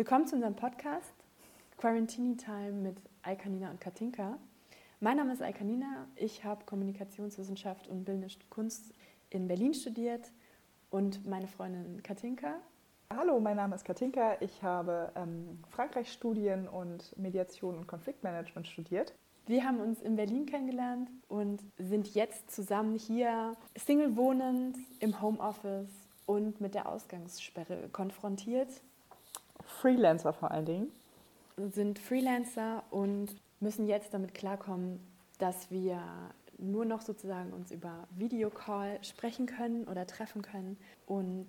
Willkommen zu unserem Podcast Quarantini Time mit Alkanina und Katinka. Mein Name ist Alkanina, ich habe Kommunikationswissenschaft und Bildende Kunst in Berlin studiert und meine Freundin Katinka. Hallo, mein Name ist Katinka. Ich habe ähm, Frankreich-Studien und Mediation und Konfliktmanagement studiert. Wir haben uns in Berlin kennengelernt und sind jetzt zusammen hier Single wohnend im Homeoffice und mit der Ausgangssperre konfrontiert. Freelancer vor allen Dingen. Sind Freelancer und müssen jetzt damit klarkommen, dass wir nur noch sozusagen uns über Videocall sprechen können oder treffen können. Und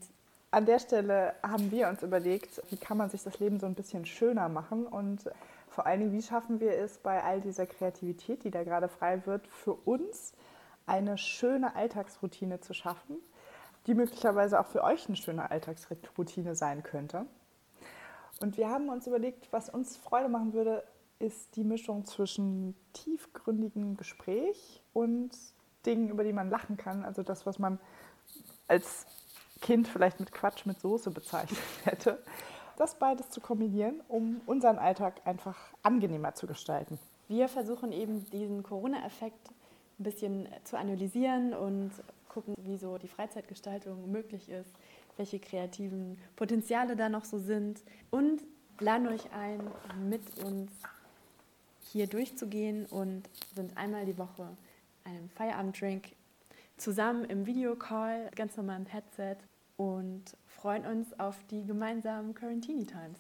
an der Stelle haben wir uns überlegt, wie kann man sich das Leben so ein bisschen schöner machen und vor allen Dingen, wie schaffen wir es bei all dieser Kreativität, die da gerade frei wird, für uns eine schöne Alltagsroutine zu schaffen, die möglicherweise auch für euch eine schöne Alltagsroutine sein könnte. Und wir haben uns überlegt, was uns Freude machen würde, ist die Mischung zwischen tiefgründigem Gespräch und Dingen, über die man lachen kann. Also das, was man als Kind vielleicht mit Quatsch mit Soße bezeichnet hätte. Das beides zu kombinieren, um unseren Alltag einfach angenehmer zu gestalten. Wir versuchen eben diesen Corona-Effekt ein bisschen zu analysieren und gucken, wie so die Freizeitgestaltung möglich ist, welche kreativen Potenziale da noch so sind und laden euch ein, mit uns hier durchzugehen und sind einmal die Woche einem Feierabenddrink zusammen im Videocall, ganz normal im Headset und freuen uns auf die gemeinsamen Quarantini Times.